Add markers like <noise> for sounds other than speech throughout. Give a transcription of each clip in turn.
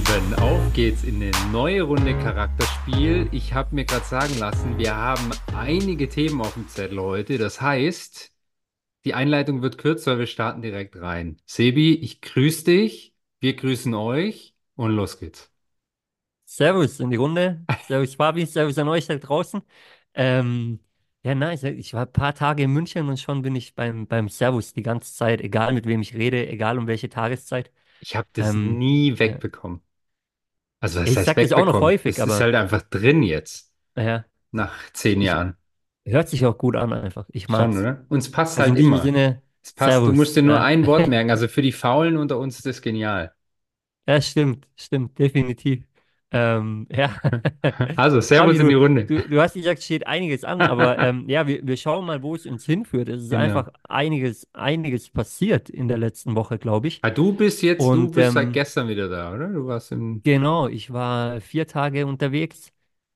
Lieben, auf geht's in eine neue Runde Charakterspiel. Ich habe mir gerade sagen lassen, wir haben einige Themen auf dem Zettel heute. Das heißt, die Einleitung wird kürzer, wir starten direkt rein. Sebi, ich grüße dich, wir grüßen euch und los geht's. Servus in die Runde. Servus Fabi, Servus an euch da draußen. Ähm, ja, nice. Ich war ein paar Tage in München und schon bin ich beim, beim Servus die ganze Zeit, egal mit wem ich rede, egal um welche Tageszeit. Ich habe das Ähm, nie wegbekommen. Also, was Ich heißt sag das auch noch wegbekommen? Es häufig, ist aber halt einfach drin jetzt, ja, nach zehn Jahren. hört sich auch gut an einfach. Ich Schon, mag's. oder? Uns passt Also halt immer. Sinne, Es passt, du musst Servus. dir nur Ja. ein Wort <laughs> merken. Also für die Faulen unter uns ist das genial. Ja, stimmt, stimmt, definitiv. Ähm, ja. <laughs> Also, Fabi, Servus in die du, Runde. du, du hast gesagt, es steht einiges an, aber <laughs> ähm, ja, wir, wir schauen mal, wo es uns hinführt. Es ist Genau. einfach einiges, einiges passiert in der letzten Woche, glaube ich. Ah, du bist jetzt, du Und bist seit ähm, gestern wieder da, oder? Du warst im. genau, ich war vier Tage unterwegs.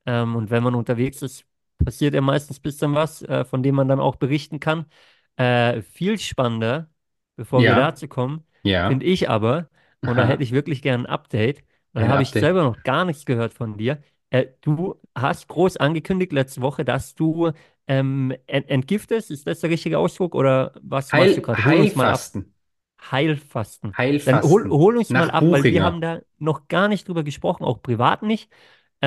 Ähm, und wenn man unterwegs ist, passiert ja meistens ein bisschen was, äh, von dem man dann auch berichten kann. Äh, viel spannender, bevor wir Ja, dazu kommen, ja. finde ich aber, und da <laughs> hätte ich wirklich gern ein Update, da Ein habe ich selber noch gar nichts gehört von dir. Äh, du hast groß angekündigt letzte Woche, dass du ähm, ent entgiftest. Ist das der richtige Ausdruck oder was machst du Heil, gerade? Hol uns mal ab. Heilfasten. Heilfasten. Dann hol, Heilfasten. hol uns mal Nach ab, weil wir haben Buchinger. da noch gar nicht drüber gesprochen, auch privat nicht.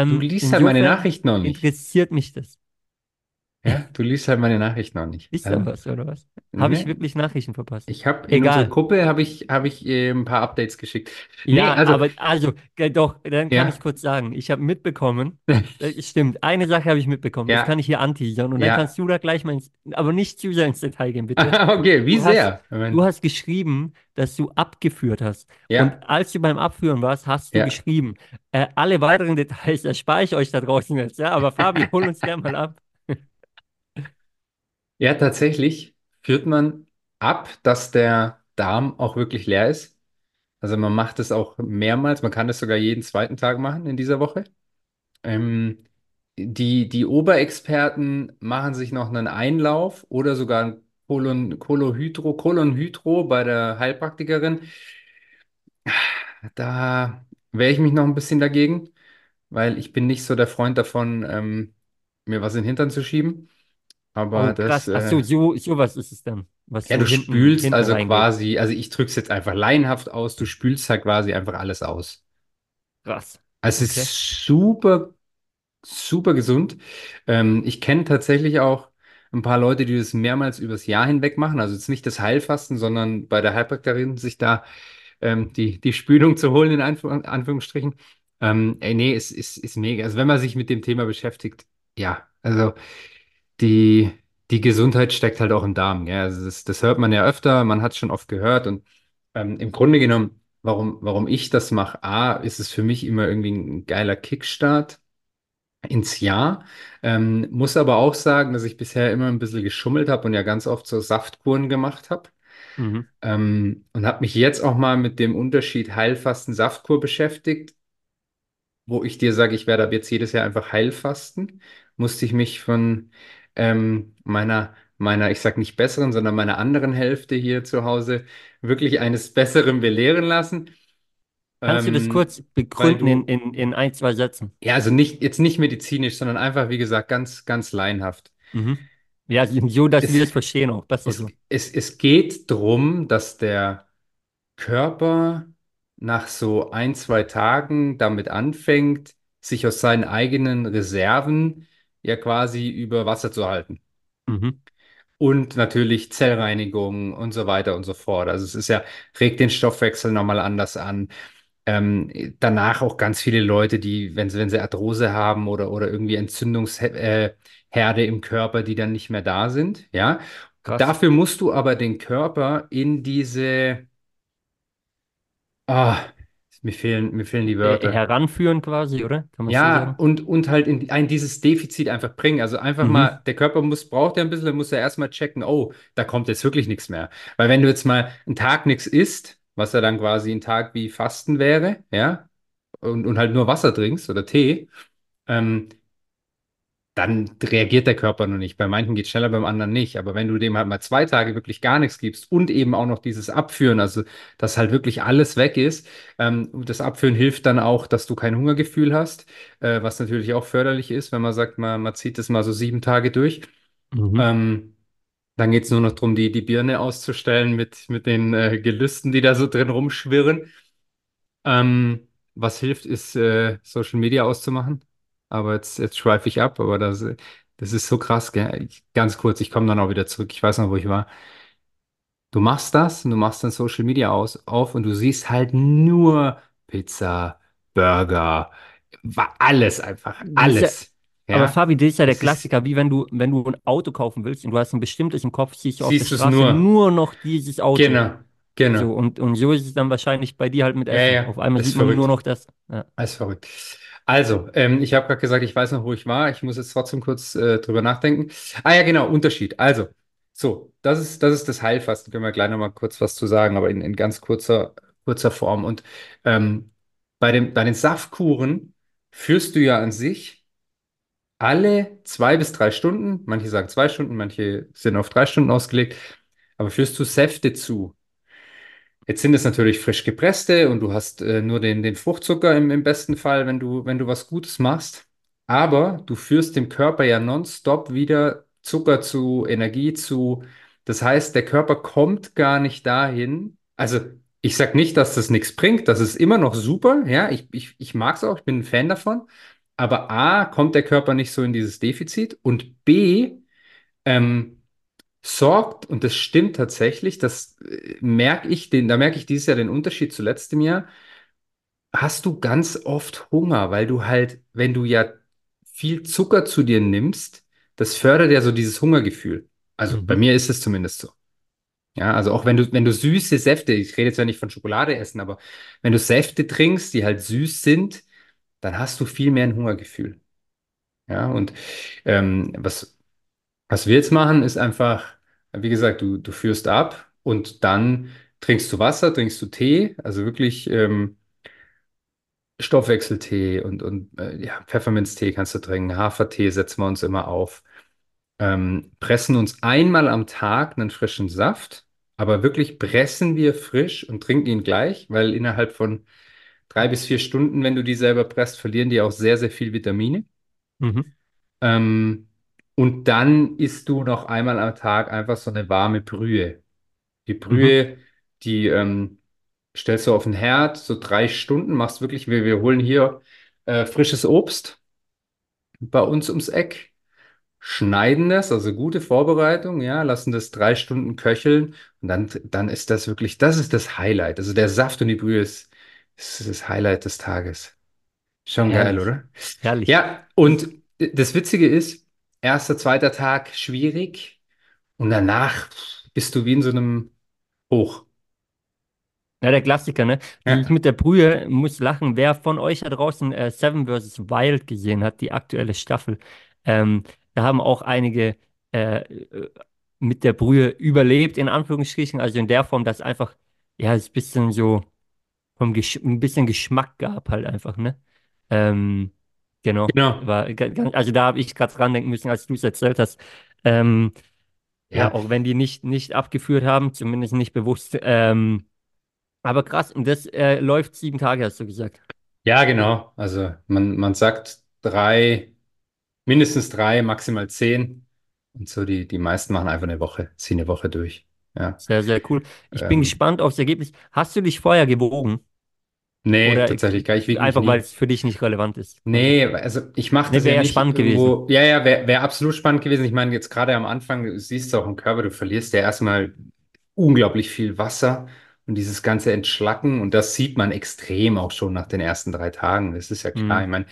Du Ähm, liest halt meine Nachrichten noch nicht. interessiert mich das. Ja, du liest halt meine Nachrichten noch nicht. Ist da Ähm, was oder was? Habe ich ne? wirklich Nachrichten verpasst? Ich habe in Egal. Gruppe habe ich, habe ich äh, ein paar Updates geschickt. Nee, Ja, also, aber also, doch, dann kann ich ja. kurz sagen, ich habe mitbekommen, <laughs> äh, stimmt, eine Sache habe ich mitbekommen, das kann Ja, ich hier anteasern und dann ja. kannst du da gleich mal ins, aber nicht zu sehr ins Detail gehen, bitte. <laughs> Okay, wie Du hast, sehr? Ich du hast geschrieben, dass du abgeführt hast. Und ja, als du beim Abführen warst, hast du ja. geschrieben. Äh, alle weiteren Details erspare ich euch da draußen jetzt, ja, aber Fabi, hol uns gerne mal ab. Ja, tatsächlich führt man ab, dass der Darm auch wirklich leer ist. Also man macht es auch mehrmals, man kann es sogar jeden zweiten Tag machen in dieser Woche. Ähm, die, die Oberexperten machen sich noch einen Einlauf oder sogar ein Kolon, Kolohydro, Kolonhydro bei der Heilpraktikerin. Da wehre ich mich noch ein bisschen dagegen, weil ich bin nicht so der Freund davon, ähm, mir was in den Hintern zu schieben. Aber Oh, das. Ach so, äh, so, sowas ist es dann, was ja, du hinten, spülst hinten also reingeht. quasi, also ich drücke es jetzt einfach laienhaft aus, du spülst halt quasi einfach alles aus. Krass. Also es Okay. ist super super gesund. Ähm, ich kenne tatsächlich auch ein paar Leute, die das mehrmals übers Jahr hinweg machen. Also jetzt nicht das Heilfasten, sondern bei der Heilpraktikerin sich da ähm, die, die Spülung zu holen, in Anf Anführungsstrichen. Ähm, ey, nee, es ist, ist mega. Also wenn man sich mit dem Thema beschäftigt, ja, also die, die Gesundheit steckt halt auch im Darm. Ja, also das, das hört man ja öfter, man hat es schon oft gehört und ähm, im Grunde genommen, warum, warum ich das mache, A, ist es für mich immer irgendwie ein geiler Kickstart ins Jahr. Ähm, muss aber auch sagen, dass ich bisher immer ein bisschen geschummelt habe und ja ganz oft so Saftkuren gemacht habe. Mhm. Ähm, und habe mich jetzt auch mal mit dem Unterschied Heilfasten-Saftkur beschäftigt, wo ich dir sage, ich werde ab jetzt jedes Jahr einfach Heilfasten. Musste ich mich von ähm, meiner, meiner, ich sag nicht besseren, sondern meiner anderen Hälfte hier zu Hause wirklich eines <laughs> Besseren belehren lassen. Kannst du das Ähm, kurz begründen in, du in, in ein, zwei Sätzen? Ja, also nicht, jetzt nicht medizinisch, sondern einfach, wie gesagt, ganz, ganz laienhaft. Mhm. Ja, so, dass wir Es, es verstehen auch. Besser es, so. es, es geht darum, dass der Körper nach so ein, zwei Tagen damit anfängt, sich aus seinen eigenen Reserven ja quasi über Wasser zu halten. Mhm. Und natürlich Zellreinigung und so weiter und so fort. Also es ist ja, regt den Stoffwechsel nochmal anders an. Ähm, danach auch ganz viele Leute, die, wenn sie, wenn sie Arthrose haben oder, oder irgendwie Entzündungsherde äh, im Körper, die dann nicht mehr da sind, ja. Krass. dafür musst du aber den Körper in diese, ah, mir fehlen, mir fehlen die Äh, Wörter. heranführen quasi, oder? Kann man so Ja, sagen? und, und halt in ein dieses Defizit einfach bringen. Also einfach Mhm. mal, der Körper muss, braucht ja ein bisschen, der muss ja erstmal checken, oh, da kommt jetzt wirklich nichts mehr. Weil wenn du jetzt mal einen Tag nichts isst, was ja dann quasi ein Tag wie Fasten wäre, ja, und, und halt nur Wasser trinkst oder Tee, ähm, dann reagiert der Körper noch nicht. Bei manchen geht es schneller, beim anderen nicht. Aber wenn du dem halt mal zwei Tage wirklich gar nichts gibst und eben auch noch dieses Abführen, also dass halt wirklich alles weg ist, ähm, das Abführen hilft dann auch, dass du kein Hungergefühl hast, äh, was natürlich auch förderlich ist, wenn man sagt, man, man zieht das mal so sieben Tage durch. Mhm. Ähm, dann geht es nur noch darum, die, die Birne auszustellen mit, mit den äh, Gelüsten, die da so drin rumschwirren. Ähm, was hilft, ist äh, Social Media auszumachen. Aber jetzt, jetzt schweife ich ab, aber das, das ist so krass, gell? Ich, ganz kurz, ich komme dann auch wieder zurück. Ich weiß noch, wo ich war. Du machst das und du machst dann Social Media aus, auf und du siehst halt nur Pizza, Burger, wa- alles einfach, Das ist ja, alles. aber Ja, Fabi, das ist ja der das ist, Klassiker, wie wenn du, wenn du ein Auto kaufen willst und du hast ein bestimmtes im Kopf, siehst du auf der siehst du es Straße nur. nur noch dieses Auto. Genau, genau. So, und, und so ist es dann wahrscheinlich bei dir halt mit Ja, Essen. ja, Auf einmal ist sieht man nur verrückt. noch das. Ja. Alles verrückt. Also, ähm, ich habe gerade gesagt, ich weiß noch, wo ich war. Ich muss jetzt trotzdem kurz äh, drüber nachdenken. Ah ja, genau, Unterschied. Also, so, das ist, das ist das Heilfasten. Können wir gleich noch mal kurz was zu sagen, aber in, in ganz kurzer, kurzer Form. Und ähm, bei den, bei den Saftkuren führst du ja an sich alle zwei bis drei Stunden, manche sagen zwei Stunden, manche sind auf drei Stunden ausgelegt, aber führst du Säfte zu. Jetzt sind es natürlich frisch gepresste und du hast äh, nur den, den Fruchtzucker im, im besten Fall, wenn du, wenn du was Gutes machst. Aber du führst dem Körper ja nonstop wieder Zucker zu, Energie zu. Das heißt, der Körper kommt gar nicht dahin. Also, ich sage nicht, dass das nichts bringt. Das ist immer noch super. Ja, ich, ich, ich mag es auch. Ich bin ein Fan davon. Aber A, kommt der Körper nicht so in dieses Defizit und B, ähm, sorgt, und das stimmt tatsächlich, das äh, merke ich, den, da merke ich dieses Jahr den Unterschied zu letztem Jahr, hast du ganz oft Hunger, weil du halt, wenn du ja viel Zucker zu dir nimmst, das fördert ja so dieses Hungergefühl. Also bei Mhm. mir ist es zumindest so. Ja, also auch wenn du, wenn du süße Säfte, ich rede jetzt ja nicht von Schokolade essen, aber wenn du Säfte trinkst, die halt süß sind, dann hast du viel mehr ein Hungergefühl. Ja, und ähm, was Was wir jetzt machen, ist einfach, wie gesagt, du, du führst ab und dann trinkst du Wasser, trinkst du Tee, also wirklich ähm, Stoffwechseltee und, und äh, ja, Pfefferminztee kannst du trinken, Hafertee setzen wir uns immer auf, ähm, pressen uns einmal am Tag einen frischen Saft, aber wirklich pressen wir frisch und trinken ihn gleich, weil innerhalb von drei bis vier Stunden, wenn du die selber presst, verlieren die auch sehr, sehr viel Vitamine. Mhm. Ähm, und dann isst du noch einmal am Tag einfach so eine warme Brühe. Die Mhm. Brühe, die ähm, stellst du auf den Herd, so drei Stunden, machst wirklich, wir, wir holen hier äh, frisches Obst bei uns ums Eck, schneiden das, also gute Vorbereitung, ja, lassen das drei Stunden köcheln und dann, dann ist das wirklich, das ist das Highlight. Also der Saft und die Brühe ist, ist das Highlight des Tages. Schon geil, Herrlich. oder? Herrlich. Ja, und das Witzige ist, erster, zweiter Tag schwierig und danach bist du wie in so einem Hoch. Ja, der Klassiker, ne? Ja, mit der Brühe muss lachen. Wer von euch da draußen äh, Seven vs. Wild gesehen hat, die aktuelle Staffel, ähm, da haben auch einige äh, mit der Brühe überlebt, in Anführungsstrichen. Also in der Form, dass einfach, ja, es ein bisschen so vom Gesch ein bisschen Geschmack gab halt einfach, ne? Ähm, genau. genau. War, also da habe ich gerade dran denken müssen, als du es erzählt hast. Ähm, ja, Ja, auch wenn die nicht, nicht abgeführt haben, zumindest nicht bewusst. Ähm, aber krass, und das äh, läuft sieben Tage, hast du gesagt. ja, genau. Also man, man sagt drei, mindestens drei, maximal zehn. Und so die, die meisten machen einfach eine Woche, ziehen eine Woche durch. Ja. Sehr, sehr cool. Ich bin Ähm, gespannt aufs Ergebnis. Hast du dich vorher gewogen? Nee, Oder tatsächlich gar, ich mich einfach, weil es für dich nicht relevant ist? Nee, also ich mache das ja wäre ja nicht spannend gewesen. irgendwo. Ja, ja, wäre wär absolut spannend gewesen. Ich meine, jetzt gerade am Anfang, du siehst auch im Körper, du verlierst ja erstmal unglaublich viel Wasser und dieses ganze Entschlacken. Und das sieht man extrem auch schon nach den ersten drei Tagen. Das ist ja klar. Ich Mhm, meine,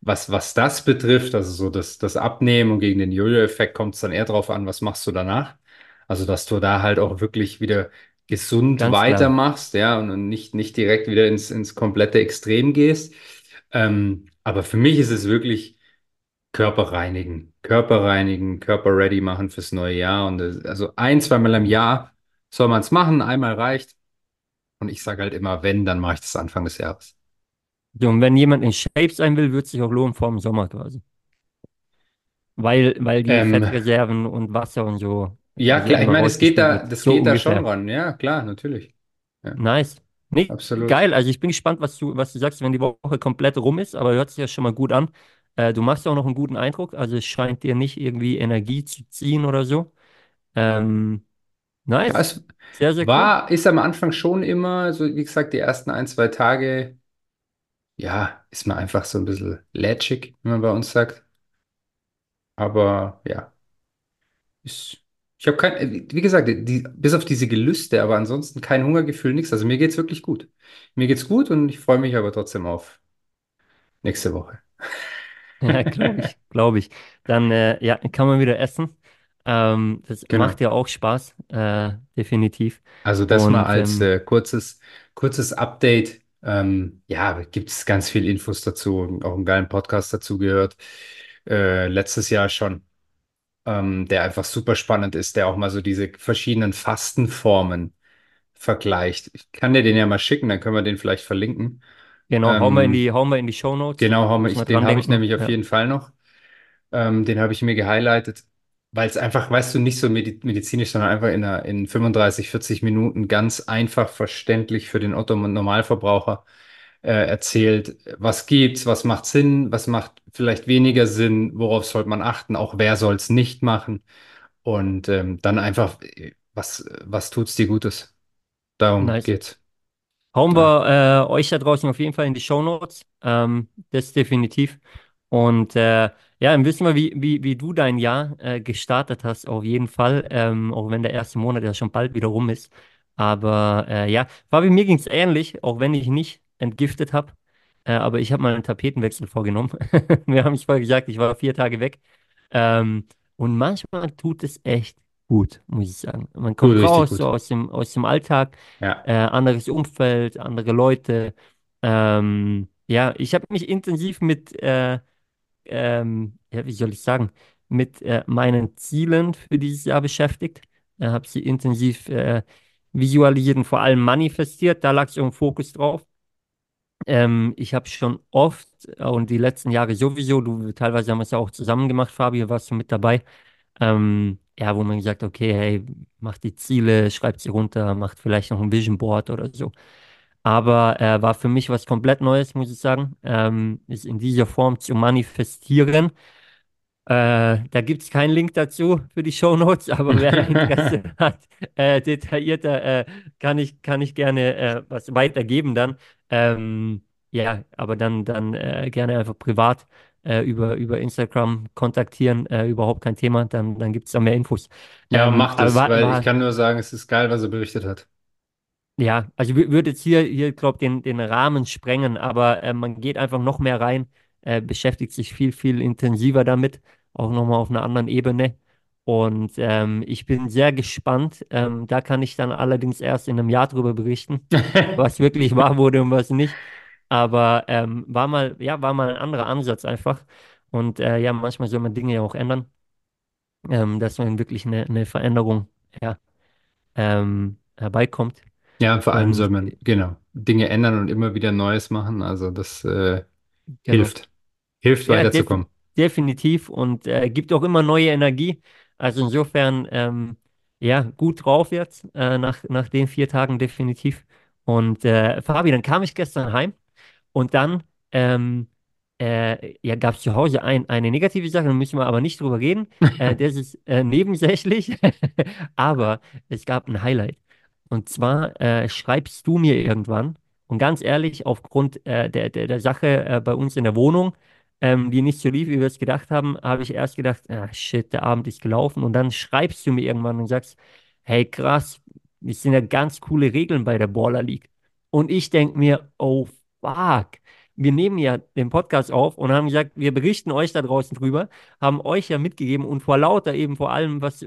was, was das betrifft, also so das, das Abnehmen und gegen den Jojo-Effekt kommt es dann eher drauf an, was machst du danach? Also, dass du da halt auch wirklich wieder gesund ganz klar. weitermachst, ja, und, nicht, nicht direkt wieder ins, ins komplette Extrem gehst. Ähm, aber für mich ist es wirklich Körper reinigen, Körper reinigen, Körper ready machen fürs neue Jahr. Und das, also ein, zweimal im Jahr soll man es machen, einmal reicht. Und ich sage halt immer, wenn, dann mache ich das Anfang des Jahres. So, und wenn jemand in Shape sein will, wird es sich auch lohnen vor dem Sommer quasi. Weil, weil die Ähm, Fettreserven und Wasser und so ja, klar, ich meine, es geht da, das So geht da schon ran. Ja, klar, natürlich. Ja, Nice. Nee, absolut. geil. Also ich bin gespannt, was du, was du sagst, wenn die Woche komplett rum ist, aber hört sich ja schon mal gut an. Äh, du machst auch noch einen guten Eindruck, also es scheint dir nicht irgendwie Energie zu ziehen oder so. Ähm, nice. es Sehr, sehr cool. war, ist am Anfang schon immer, so wie gesagt, die ersten ein, zwei Tage, ja, ist man einfach so ein bisschen lätschig, wie man bei uns sagt. Aber ja, ist, ich habe kein, wie gesagt, die, bis auf diese Gelüste, aber ansonsten kein Hungergefühl, nichts. Also mir geht's wirklich gut. Mir geht's gut und ich freue mich aber trotzdem auf nächste Woche. <laughs> Ja, glaube ich, glaube ich. Dann äh, ja, kann man wieder essen. Ähm, das macht Genau. ja auch Spaß, äh, definitiv. Also das mal Und als ähm, äh, kurzes, kurzes Update. Ähm, ja, gibt es ganz viel Infos dazu, auch einen geilen Podcast dazu gehört. Äh, letztes Jahr schon, ähm, der einfach super spannend ist, der auch mal so diese verschiedenen Fastenformen vergleicht. Ich kann dir den ja mal schicken, dann können wir den vielleicht verlinken. genau, hauen wir in Ähm, die, hauen wir in die Shownotes. genau, hau Muss ich, den habe ich nämlich auf Ja, jeden Fall noch. Ähm, den habe ich mir gehighlightet, weil es einfach, weißt du, nicht so medi medizinisch, sondern einfach in, einer, in 35, 40 Minuten ganz einfach verständlich für den Otto-Normalverbraucher äh, erzählt, was gibt's, was macht Sinn, was macht vielleicht weniger Sinn, worauf sollte man achten, auch wer soll es nicht machen und ähm, dann einfach, äh, was, was tut's dir Gutes? Darum nice. geht's. Hauen Ja. wir äh, euch da draußen auf jeden Fall in die Shownotes. Ähm, das definitiv. Und äh, ja, dann wissen wir, wie, wie, wie du dein Jahr äh, gestartet hast, auf jeden Fall. Ähm, auch wenn der erste Monat ja schon bald wieder rum ist. Aber äh, ja, Fabi, mir ging es ähnlich, auch wenn ich nicht entgiftet habe. Äh, aber ich habe mal einen Tapetenwechsel vorgenommen. <laughs> Wir haben es vorher gesagt, ich war vier Tage weg. Ähm, und manchmal tut es echt gut, muss ich sagen. Man kommt richtig raus, so aus dem, aus dem Alltag Ja. äh, anderes Umfeld, andere Leute. Ähm, ja, ich habe mich intensiv mit, äh, ähm, ja, wie soll ich sagen, mit äh, meinen Zielen für dieses Jahr beschäftigt. Äh, habe sie intensiv äh, visualisiert und vor allem manifestiert. Da lag so ein Fokus drauf. Ähm, ich habe schon oft äh, und die letzten Jahre sowieso, du teilweise haben wir es ja auch zusammen gemacht, Fabio, warst du mit dabei. Ähm, ja, wo man gesagt, okay, hey, macht die Ziele, schreibt sie runter, macht vielleicht noch ein Vision Board oder so. Aber äh, war für mich was komplett Neues, muss ich sagen, ähm, ist in dieser Form zu manifestieren. Äh, da gibt es keinen Link dazu für die Shownotes, <laughs> aber wer Interesse <laughs> hat, äh, detaillierter, äh, kann ich, kann ich gerne äh, was weitergeben dann. Ähm, ja, aber dann, dann äh, gerne einfach privat äh, über, über Instagram kontaktieren, äh, überhaupt kein Thema, dann, dann gibt es da mehr Infos. Ja, Ähm, macht aber es, weil ich war, kann nur sagen, es ist geil, was er berichtet hat. ja, also ich würde jetzt hier, hier glaube den, den Rahmen sprengen, aber äh, man geht einfach noch mehr rein, äh, beschäftigt sich viel, viel intensiver damit, auch nochmal auf einer anderen Ebene. Und ähm, ich bin sehr gespannt. Ähm, da kann ich dann allerdings erst in einem Jahr drüber berichten, <laughs> was wirklich wahr wurde und was nicht. Aber ähm, war mal, ja, war mal ein anderer Ansatz einfach. Und äh, ja, manchmal soll man Dinge ja auch ändern, ähm, dass man wirklich eine, eine Veränderung, ja, ähm, herbeikommt. Ja, vor allem soll Und man, genau, Dinge ändern und immer wieder Neues machen. Also das äh, genau. hilft. Hilft Ja, def weiterzukommen. definitiv und äh, gibt auch immer neue Energie. Also insofern, ähm, ja, gut drauf jetzt, äh, nach, nach den vier Tagen definitiv. Und äh, Fabi, dann kam ich gestern heim und dann ähm, äh, ja, gab es zu Hause ein, eine negative Sache, da müssen wir aber nicht drüber reden. Äh, <laughs> das ist äh, nebensächlich, <laughs> aber es gab ein Highlight. Und zwar äh, schreibst du mir irgendwann, und ganz ehrlich, aufgrund der, der, der Sache bei uns in der Wohnung, ähm, die nicht so lief, wie wir es gedacht haben, habe ich erst gedacht, ah, shit, der Abend ist gelaufen. Und dann schreibst du mir irgendwann und sagst, hey, krass, es sind ja ganz coole Regeln bei der Baller League. Und ich denke mir, oh, fuck. Wir nehmen ja den Podcast auf und haben gesagt, wir berichten euch da draußen drüber, haben euch ja mitgegeben und vor lauter eben vor allem, was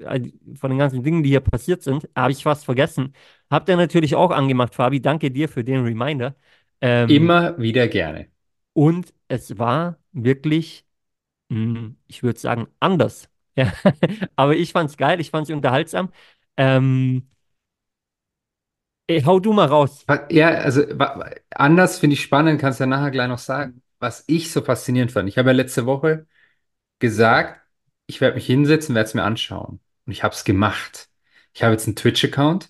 von den ganzen Dingen, die hier passiert sind, habe ich fast vergessen. Habt ihr natürlich auch angemacht, Fabi. Danke dir für den Reminder. Ähm, Immer wieder gerne. Und es war wirklich, mh, ich würde sagen, anders. <laughs> Ja. Aber ich fand es geil, ich fand es unterhaltsam. Ähm, ey, hau du mal raus. Ja, also anders finde ich spannend, kannst ja nachher gleich noch sagen, was ich so faszinierend fand. Ich habe ja letzte Woche gesagt, ich werde mich hinsetzen, werde es mir anschauen. Und ich habe es gemacht. Ich habe jetzt einen Twitch-Account.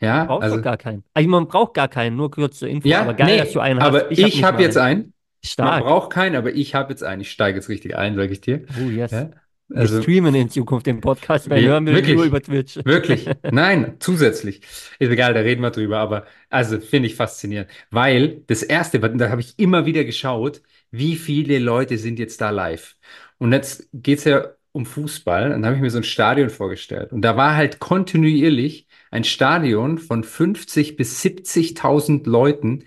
Ja, Brauchst doch also, gar keinen. Also man braucht gar keinen, nur kurze Info. Aber ja, geil, dass du nee, einen hast. aber Ich habe ich nicht habe mal jetzt einen. einen. Man Stark. braucht keinen, aber ich habe jetzt einen. Ich steige jetzt richtig ein, sage ich dir. Oh, yes. Ja, Wir also, streamen in Zukunft den Podcast, weil wir, hören wir nur wirklich. über Twitch. <laughs> Wirklich? Nein, zusätzlich. Ist egal, da reden wir drüber, aber also finde ich faszinierend, weil das erste, da habe ich immer wieder geschaut, wie viele Leute sind jetzt da live. Und jetzt geht es ja um Fußball, und dann habe ich mir so ein Stadion vorgestellt. Und da war halt kontinuierlich ein Stadion von 50 bis 70.000 Leuten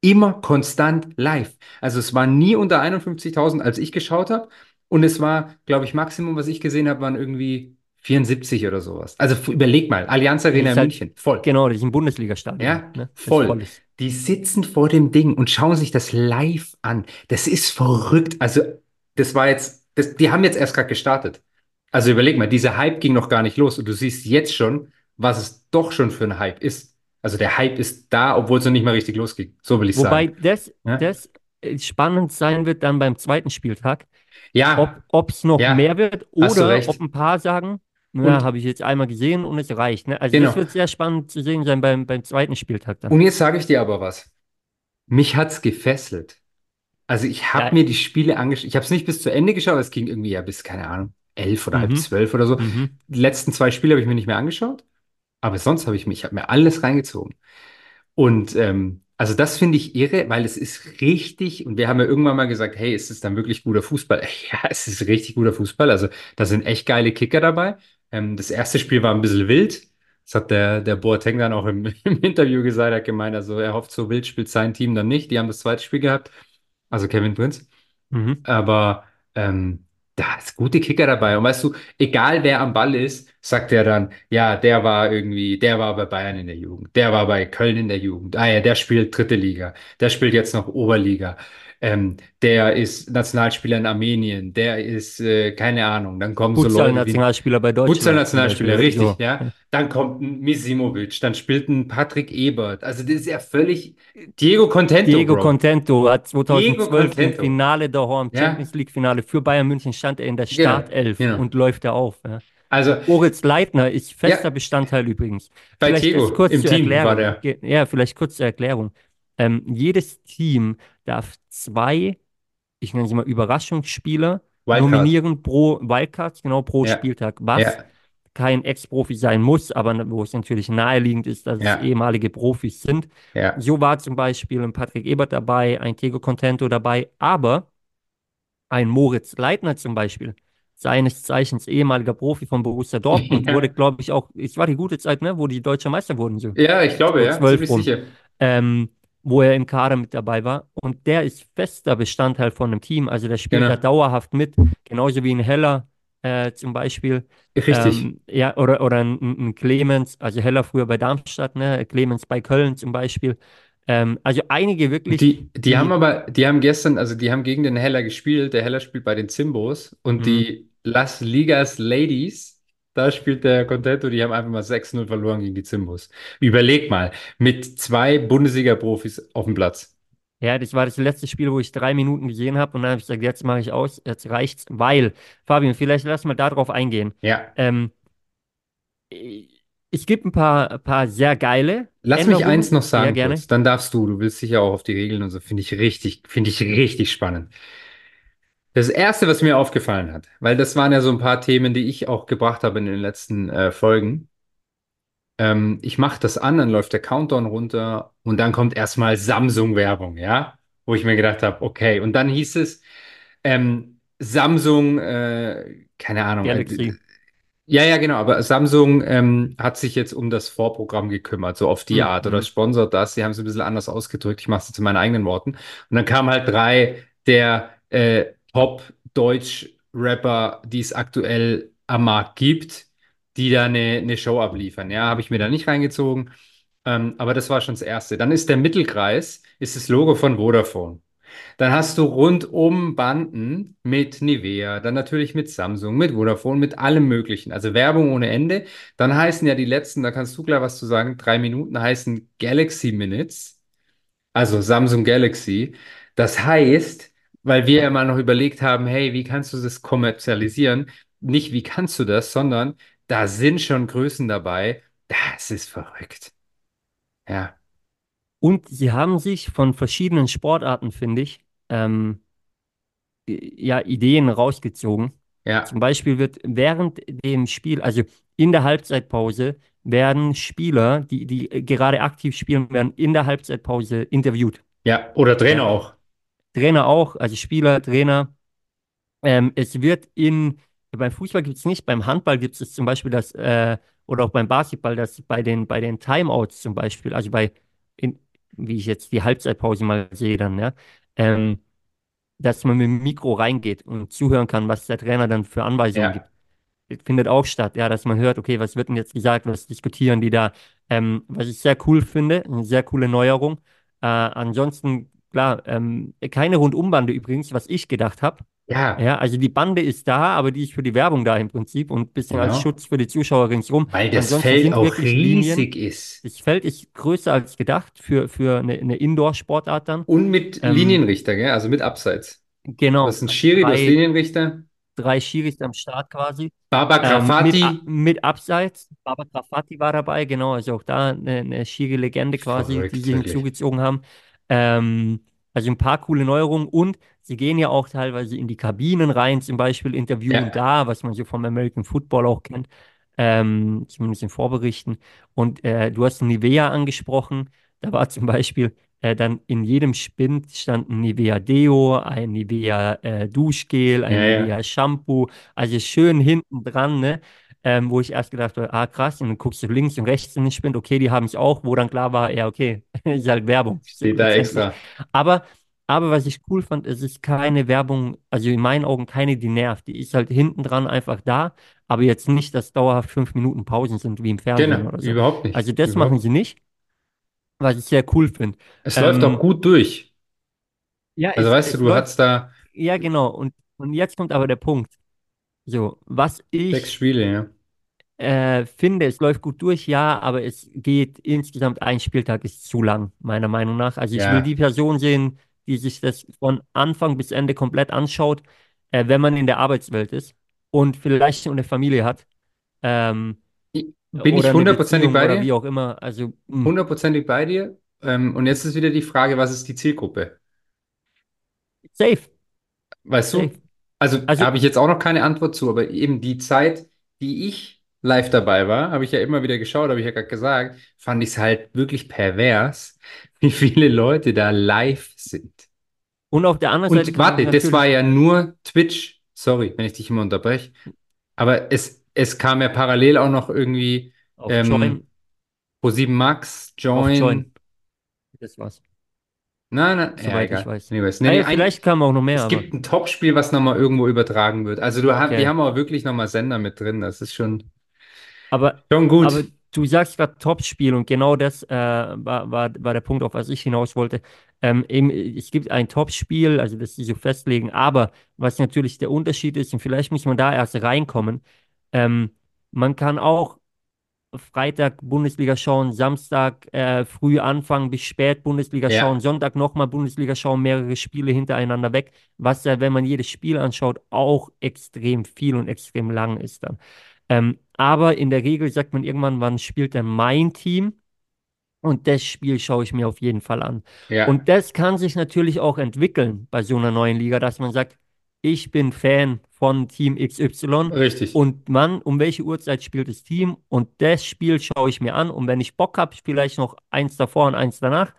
immer konstant live. Also es war nie unter 51.000, als ich geschaut habe. Und es war, glaube ich, Maximum, was ich gesehen habe, waren irgendwie 74 oder sowas. Also überleg mal, Allianz Arena halt, München, voll. genau, das ist ein Bundesliga-Stadion, Ja, ne? Voll. voll. Die sitzen vor dem Ding und schauen sich das live an. Das ist verrückt. Also, das war jetzt, das, die haben jetzt erst gerade gestartet. Also überleg mal, dieser Hype ging noch gar nicht los und du siehst jetzt schon, was es doch schon für ein Hype ist. Also der Hype ist da, obwohl es noch nicht mal richtig losging. So will ich Wobei sagen. das, Ja, das äh, spannend sein wird dann beim zweiten Spieltag, ja, ob es noch ja, mehr wird oder ob ein paar sagen, na, habe ich jetzt einmal gesehen und es reicht. Ne? Also das genau. wird sehr spannend zu sehen sein beim, beim zweiten Spieltag dann. Und jetzt sage ich dir aber was. Mich hat's gefesselt. Also ich habe Ja, mir die Spiele angeschaut. Ich habe es nicht bis zu Ende geschaut. Es ging irgendwie ja bis, keine Ahnung, elf oder halb mhm, zwölf oder so. mhm. Die letzten zwei Spiele habe ich mir nicht mehr angeschaut. Aber sonst habe ich mich, ich habe mir alles reingezogen. Und ähm, also das finde ich irre, weil es ist richtig, und wir haben ja irgendwann mal gesagt, hey, ist es dann wirklich guter Fußball? <laughs> Ja, es ist richtig guter Fußball. Also da sind echt geile Kicker dabei. Ähm, das erste Spiel war ein bisschen wild. Das hat der, der Boateng dann auch im, <laughs> im Interview gesagt, er hat gemeint, also er hofft, so wild spielt sein Team dann nicht. Die haben das zweite Spiel gehabt, also Kevin Prinz. Mhm. Aber ähm, da ist gute Kicker dabei. Und weißt du, egal wer am Ball ist, sagt er dann, ja, der war irgendwie, der war bei Bayern in der Jugend, der war bei Köln in der Jugend. Ah ja, der spielt dritte Liga, der spielt jetzt noch Oberliga. Ähm, der ist Nationalspieler in Armenien, der ist, äh, keine Ahnung, dann kommen so Leute wie Futsal-Nationalspieler bei Deutschland zum Futsal-Nationalspieler, Beispiel. richtig, So. ja. Dann kommt ein Misimovic, dann spielt ein Patrick Ebert. Also das ist ja völlig Diego Contento, Diego Bro. Contento hat Diego 2012 im. Finale daheim, Ja, Champions League-Finale für Bayern München, stand er in der genau, Startelf genau. und läuft da auf. Ja. Also, Moritz Leitner ist fester ja, Bestandteil übrigens. bei Vielleicht Diego kurz im zur Team war Erklärung. der. Ge- Ja, vielleicht kurz zur Erklärung. Ähm, jedes Team darf zwei, ich nenne sie mal Überraschungsspieler, Wildcard. nominieren pro Wildcards, genau pro Ja, Spieltag, was ja, kein Ex-Profi sein muss, aber wo es natürlich naheliegend ist, dass es ja, ehemalige Profis sind. So war zum Beispiel ein Patrick Ebert dabei, ein Diego Contento dabei, aber ein Moritz Leitner zum Beispiel, seines Zeichens ehemaliger Profi von Borussia <laughs> Dortmund, wurde, glaube ich, auch, es war die gute Zeit, ne, wo die Deutscher Meister wurden, so ja, ich glaube, ja, 2012 ziemlich rum, sicher. ähm, wo er im Kader mit dabei war. Und der ist fester Bestandteil von einem Team, also der spielt da Genau. dauerhaft mit, genauso wie ein Heller äh, zum Beispiel. Richtig. Ähm, ja, oder, oder ein, ein Clemens, also Heller früher bei Darmstadt, ne, Clemens bei Köln zum Beispiel. Ähm, also einige wirklich, Die, die haben die, aber, die haben gestern, also die haben gegen den Heller gespielt. Der Heller spielt bei den Zimbos und mh, die Las Ligas Ladies, da spielt der Contento, die haben einfach mal 6-0 verloren gegen die Zimbos. Überleg mal, mit zwei Bundesliga-Profis auf dem Platz. Ja, das war das letzte Spiel, wo ich drei Minuten gesehen habe und dann habe ich gesagt, jetzt mache ich aus, jetzt reicht's, weil, Fabian, vielleicht lass mal darauf eingehen. Ja. Ähm, äh, es gibt ein paar, ein paar sehr geile Lass mich eins Änderungen. noch Ja, sagen gerne. kurz, dann darfst du, du willst sicher auch auf die Regeln und so, finde ich richtig, finde ich richtig spannend. Das Erste, was mir aufgefallen hat, weil das waren ja so ein paar Themen, die ich auch gebracht habe in den letzten äh, Folgen. Ähm, ich mache das an, dann läuft der Countdown runter und dann kommt erstmal Samsung-Werbung, ja, wo ich mir gedacht habe, okay. Und dann hieß es ähm, Samsung, äh, keine Ahnung, äh, Galaxy. ja, ja, genau, aber Samsung ähm, hat sich jetzt um das Vorprogramm gekümmert, so auf die Art oder Mhm. sponsert das. Sie haben es ein bisschen anders ausgedrückt. Ich mache es in meinen eigenen Worten. Und dann kamen halt drei der äh, Top-Deutsch-Rapper, die es aktuell am Markt gibt, die da eine, eine Show abliefern. Ja, habe ich mir da nicht reingezogen. Ähm, aber das war schon das Erste. Dann ist der Mittelkreis, ist das Logo von Vodafone. Dann hast du rundum Banden mit Nivea, dann natürlich mit Samsung, mit Vodafone, mit allem Möglichen. Also Werbung ohne Ende. Dann heißen ja die letzten, da kannst du gleich was zu sagen, drei Minuten heißen Galaxy Minutes, also Samsung Galaxy. Das heißt, weil wir ja mal noch überlegt haben, hey, wie kannst du das kommerzialisieren? Nicht, wie kannst du das, sondern da sind schon Größen dabei. Das ist verrückt. Ja, Und sie haben sich von verschiedenen Sportarten, finde ich, ähm, ja, Ideen rausgezogen. ja, Zum Beispiel wird während dem Spiel, also in der Halbzeitpause, werden Spieler, die, die gerade aktiv spielen, werden in der Halbzeitpause interviewt. ja. Oder Trainer Ja. auch. Trainer auch, also Spieler, Trainer. Ähm, es wird in, beim Fußball gibt es nicht, beim Handball gibt es zum Beispiel das, äh, oder auch beim Basketball, das bei den, bei den Timeouts zum Beispiel, also bei, in, wie ich jetzt die Halbzeitpause mal sehe dann, ja, ähm, dass man mit dem Mikro reingeht und zuhören kann, was der Trainer dann für Anweisungen gibt Ja, findet auch statt, ja, dass man hört, okay, was wird denn jetzt gesagt, was diskutieren die da, ähm, was ich sehr cool finde, eine sehr coole Neuerung. Äh, ansonsten, klar, ähm, keine Rundumbande übrigens, was ich gedacht habe. ja, Ja, also die Bande ist da, aber die ist für die Werbung da im Prinzip und ein bisschen als genau. Schutz für die Zuschauer ringsherum. Weil das Ansonsten Feld auch wirklich Linien. riesig ist. Das Feld ist größer als gedacht für, für eine, eine Indoor-Sportart dann. Und mit Ähm, Linienrichter, gell? Also mit Abseits. Genau, einen Schiri, du hast drei, Linienrichter. drei Schiris am Start quasi. Baba Ähm, mit, Grafati. mit Abseits, Baba Grafati war dabei, genau, also auch da eine, eine schiere Legende quasi, die Verrückt, sie wirklich. hinzugezogen haben. Ähm, also ein paar coole Neuerungen und sie gehen ja auch teilweise in die Kabinen rein, zum Beispiel interviewen Ja, da, was man so vom American Football auch kennt, ähm, zumindest in Vorberichten. Und äh, du hast Nivea angesprochen, da war zum Beispiel äh, dann in jedem Spind stand ein Nivea Deo, ein Nivea äh, Duschgel, ja, ein ja. Nivea Shampoo, also schön hinten dran, ne? Ähm, wo ich erst gedacht habe, ah krass, und dann guckst du links und rechts in den Spind, okay, die haben es auch, wo dann klar war, ja, okay, <laughs> ist halt Werbung, Steht da extra. Aber, aber was ich cool fand, es ist keine Werbung, also in meinen Augen keine, die nervt. Die ist halt hinten dran einfach da, aber jetzt nicht, dass dauerhaft fünf Minuten Pausen sind wie im Fernsehen Genau, oder so. überhaupt Also nicht. das machen Überhaupt. sie nicht, was ich sehr cool finde. Es läuft auch Ähm, gut durch. ja, Also es, weißt du, es du läuft, hattest da ja genau. Und, und jetzt kommt aber der Punkt. So, was sechs ich Spiele, ja. Äh, finde, es läuft gut durch, ja, aber es geht insgesamt ein Spieltag ist zu lang, meiner Meinung nach. Also ich will die. Person sehen, die sich das von Anfang bis Ende komplett anschaut, äh, wenn man in der Arbeitswelt ist und vielleicht eine Familie hat, ähm, Bin oder ich eine hundertprozentig Beziehung bei oder wie dir? auch immer. Also mh, Hundertprozentig bei dir. Ähm, und jetzt ist wieder die Frage, was ist die Zielgruppe? safe, Weißt du? Also Also habe ich jetzt auch noch keine Antwort zu, aber eben die Zeit, die ich live dabei war, habe ich ja immer wieder geschaut, habe ich ja gerade gesagt, fand ich es halt wirklich pervers, <laughs> wie viele Leute da live sind. und auf der anderen Seite Und man warte, das war ja nur Twitch. Sorry, wenn ich dich immer unterbreche. Aber es, es kam ja parallel auch noch irgendwie auf ähm, Join, Pro7 Max, auf Join, Join. das war's, Nein, nein, ja, soweit ich egal. weiß. Anyways, nee, nee, ja, ein, vielleicht kam auch noch mehr, es aber gibt ein Topspiel, was nochmal irgendwo übertragen wird. Also du hast, die okay. haben aber wirklich nochmal Sender mit drin. Das ist schon, Aber, schon aber gut. du sagst gerade Topspiel und genau das äh, war, war, war der Punkt, auf was ich hinaus wollte. Ähm, eben, es gibt ein Topspiel, also das sie so festlegen, aber was natürlich der Unterschied ist, und vielleicht muss man da erst reinkommen, ähm, man kann auch Freitag Bundesliga schauen, Samstag äh, früh anfangen bis spät Bundesliga schauen, Ja, Sonntag nochmal Bundesliga schauen, mehrere Spiele hintereinander weg, was ja, wenn man jedes Spiel anschaut, auch extrem viel und extrem lang ist dann. Ähm, aber in der Regel sagt man irgendwann, wann spielt denn mein Team? Und das Spiel schaue ich mir auf jeden Fall an. ja, Und das kann sich natürlich auch entwickeln bei so einer neuen Liga, dass man sagt, ich bin Fan von Team XY richtig. und Mann, um welche Uhrzeit spielt das Team? Und das Spiel schaue ich mir an. Und wenn ich Bock habe, vielleicht noch eins davor und eins danach.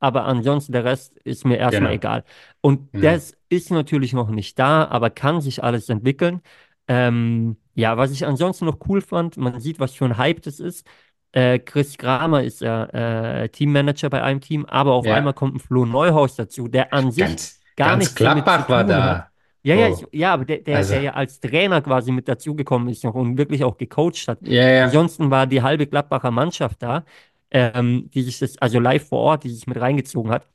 Aber ansonsten der Rest ist mir erstmal Genau, egal. Und genau. das ist natürlich noch nicht da, aber kann sich alles entwickeln. Ähm, ja, was ich ansonsten noch cool fand, man sieht, was für ein Hype das ist. Äh, Chris Kramer ist ja äh, Teammanager bei einem Team, aber auf einmal Ja, kommt ein Flo Neuhaus dazu, der an sich ganz, gar ganz zu Gladbach war tun hat. Ja, ja, ich, ja, aber der, der, Also, der ja als Trainer quasi mit dazugekommen ist noch und wirklich auch gecoacht hat. ja, ja, Ansonsten war die halbe Gladbacher Mannschaft da, ähm, die sich das, also live vor Ort, die sich mit reingezogen hat.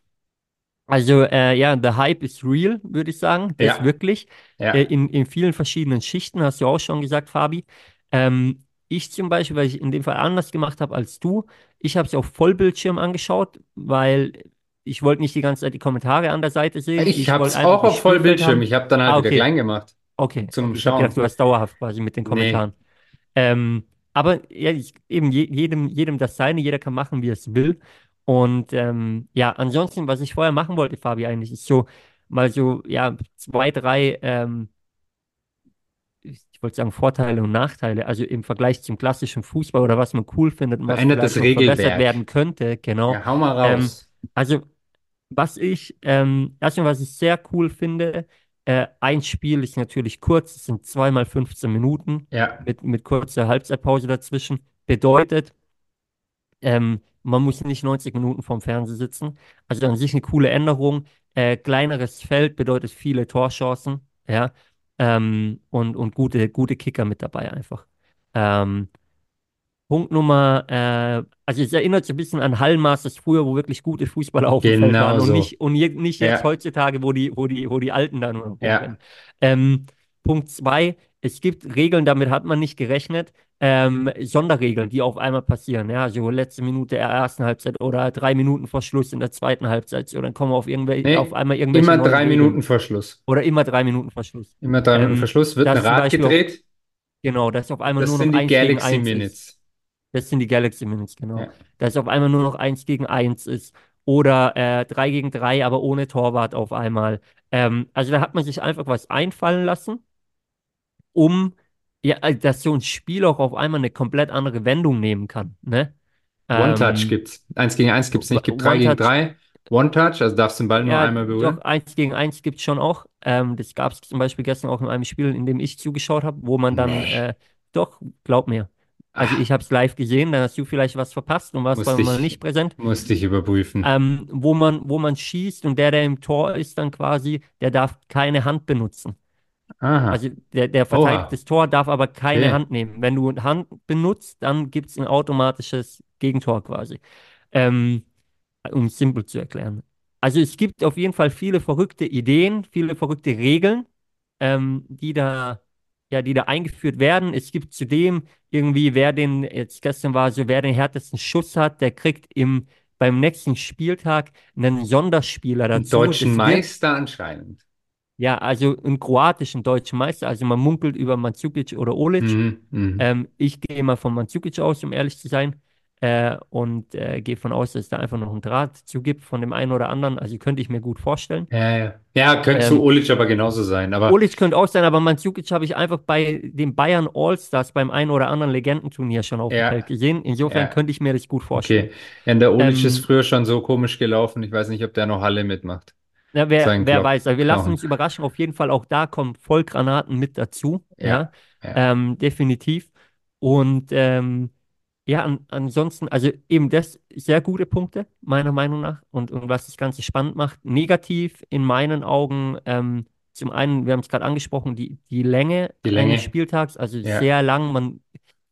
Also äh, ja, the Hype is real, würde ich sagen. Das ja, wirklich. Äh, ja, in, in vielen verschiedenen Schichten, hast du auch schon gesagt, Fabi. Ähm, ich zum Beispiel, weil ich in dem Fall anders gemacht habe als du, ich habe es auf Vollbildschirm angeschaut, weil ich wollte nicht die ganze Zeit die Kommentare an der Seite sehen. Ich Ich hab's einfach auch das auf Vollbildschirm. Ich habe dann halt Ah, wieder okay. klein gemacht Okay, zum. Ich habe gedacht, Schauen. du hast dauerhaft quasi mit den Nee, Kommentaren. Ähm, aber ja, ich, eben je, jedem, jedem das seine, jeder kann machen, wie er es will. Und ähm, ja, ansonsten, was ich vorher machen wollte, Fabi, eigentlich, ist so mal so, ja, zwei, drei, ähm, ich wollte sagen Vorteile und Nachteile, also im Vergleich zum klassischen Fußball oder was man cool findet und was noch verbessert werden könnte, genau. Ja, hau mal Ähm, raus. also was ich, ähm, erstmal, was ich sehr cool finde, äh, ein Spiel ist natürlich kurz, es sind zweimal 15 Minuten Ja, mit, mit kurzer Halbzeitpause dazwischen. Bedeutet, ähm, man muss nicht 90 Minuten vorm Fernseher sitzen. Also an sich eine coole Änderung. Äh, kleineres Feld bedeutet viele Torchancen, ja, ähm, und, und gute, gute Kicker mit dabei einfach. Ähm, Punkt Nummer, äh, also es erinnert so ein bisschen an Hallenmasters früher, wo wirklich gute Fußballer auf dem Feld genau waren und so. nicht, und je, nicht jetzt Ja, heutzutage, wo die, wo die, wo die Alten da nur ja. Ähm, Punkt zwei, es gibt Regeln, damit hat man nicht gerechnet, ähm, Sonderregeln, die auf einmal passieren. Ja, so letzte Minute der ersten Halbzeit oder drei Minuten vor Schluss in der zweiten Halbzeit. So, dann kommen auf, irgendwel auf Nee, einmal irgendwelche immer drei Regeln. Minuten vor Schluss. Oder immer drei Minuten vor Schluss. Immer drei Minuten vor Ähm, Schluss wird ein Rad Beispiel auf, gedreht. genau, dass auf einmal Das nur noch sind die Galaxy eins ist. Das sind die Galaxy Minutes, genau. Ja. Dass auf einmal nur noch eins gegen eins ist. Oder äh, drei gegen drei, aber ohne Torwart auf einmal. Ähm, also da hat man sich einfach was einfallen lassen, um ja, äh, dass so ein Spiel auch auf einmal eine komplett andere Wendung nehmen kann. Ne? One-Touch Ähm, gibt's. Eins gegen eins gibt's nicht. Gibt drei gegen drei. One-Touch, also darfst du den Ball nur ja, einmal doch, berühren. eins gegen eins gibt es schon auch. Ähm, das gab es zum Beispiel gestern auch in einem Spiel, in dem ich zugeschaut habe, wo man dann, Nee. äh, doch, glaub mir. Also ich habe es live gesehen, dann hast du vielleicht was verpasst und warst mal ich, nicht präsent. musste ich überprüfen. ähm, wo man, wo man schießt und der, der im Tor ist, dann quasi, der darf keine Hand benutzen. Aha. Also der, der verteidigt Oha. das Tor, darf aber keine Okay. Hand nehmen. Wenn du Hand benutzt, dann gibt es ein automatisches Gegentor quasi. Ähm, um es simpel zu erklären. Also es gibt auf jeden Fall viele verrückte Ideen, viele verrückte Regeln, ähm, die da, ja, die da eingeführt werden. Es gibt zudem irgendwie, wer den, jetzt gestern war so, wer den härtesten Schuss hat, der kriegt im, beim nächsten Spieltag einen Sonderspieler Einen dazu. deutschen Das wird, Meister anscheinend. ja, also einen kroatischen deutschen Meister. Also man munkelt über Mandzukic oder Olic. Mhm, mhm. Ähm, ich gehe mal von Mandzukic aus, um ehrlich zu sein. Äh, und äh, gehe von aus, dass es da einfach noch einen Draht zu gibt von dem einen oder anderen. Also könnte ich mir gut vorstellen. Ja, ja. Ja, könnte zu Ähm, Olic aber genauso sein. Aber Olic könnte auch sein, aber Mandzukic habe ich einfach bei den Bayern All-Stars beim einen oder anderen Legendenturnier schon auf dem Feld ja, gesehen. Insofern ja. könnte ich mir das gut vorstellen. Okay. Ja, der Olic ist Ähm, früher schon so komisch gelaufen. Ich weiß nicht, ob der noch Halle mitmacht. na, wer, wer weiß. Also wir lassen Knochen. uns überraschen. Auf jeden Fall auch da kommen Vollgranaten mit dazu. Ja, Ja, ja. ähm, definitiv. Und ähm, Ja, an, ansonsten, also eben das sehr gute Punkte, meiner Meinung nach, und, und was das Ganze spannend macht. Negativ in meinen Augen, ähm, zum einen, wir haben es gerade angesprochen, die, die Länge Die eines Länge. Spieltags, also Ja, sehr lang. Man,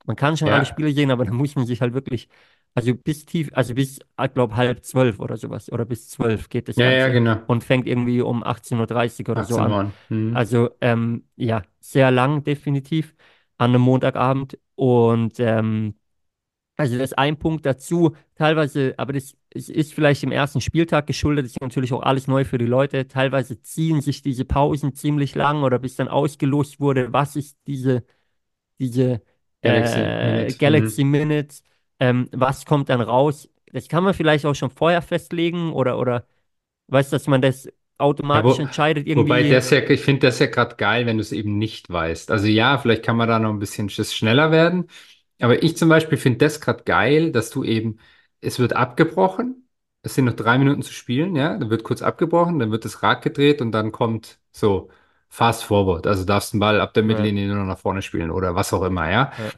man kann schon alle ja. Spiele sehen, aber da muss man sich halt wirklich, also bis tief, also bis, ich glaube, halb zwölf oder sowas, oder bis zwölf geht das Ja, ja, Ganze genau. und fängt irgendwie um 18.30 Uhr oder so 18 an. Uhr. an. Mhm. Also, ähm, ja, sehr lang, definitiv, an einem Montagabend. Und ähm, also das ist ein Punkt dazu, teilweise, aber das ist vielleicht im ersten Spieltag geschuldet, das ist natürlich auch alles neu für die Leute. Teilweise ziehen sich diese Pausen ziemlich lang oder bis dann ausgelost wurde, was ist diese, diese Galaxy äh, Minute. Galaxy Mhm. Minutes, ähm, was kommt dann raus? Das kann man vielleicht auch schon vorher festlegen oder, oder weißt du, dass man das Ja, automatisch wo, entscheidet wobei irgendwie. das ja, ich finde das ja gerade geil, wenn du es eben nicht weißt. Also ja, vielleicht kann man da noch ein bisschen Schiss schneller werden. Aber ich zum Beispiel finde das gerade geil, dass du eben, es wird abgebrochen, es sind noch drei Minuten zu spielen, ja, dann wird kurz abgebrochen, dann wird das Rad gedreht und dann kommt so fast forward. Also darfst den Ball ab der Ja, Mittellinie nur noch nach vorne spielen oder was auch immer, ja. ja.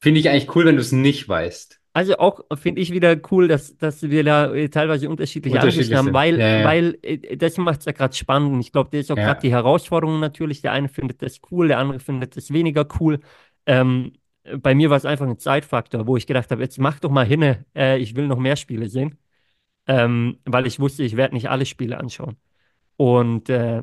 Finde ich eigentlich cool, wenn du es nicht weißt. Also auch finde ich wieder cool, dass, dass wir da äh, teilweise unterschiedliche Ansichten haben, weil, Ja, ja, weil äh, das macht es ja gerade spannend. Ich glaube, das ist auch gerade die ja, Herausforderung natürlich. Der eine findet das cool, der andere findet das weniger cool. Ähm, bei mir war es einfach ein Zeitfaktor, wo ich gedacht habe, jetzt mach doch mal hin, äh, ich will noch mehr Spiele sehen, ähm, weil ich wusste, ich werde nicht alle Spiele anschauen. Und äh,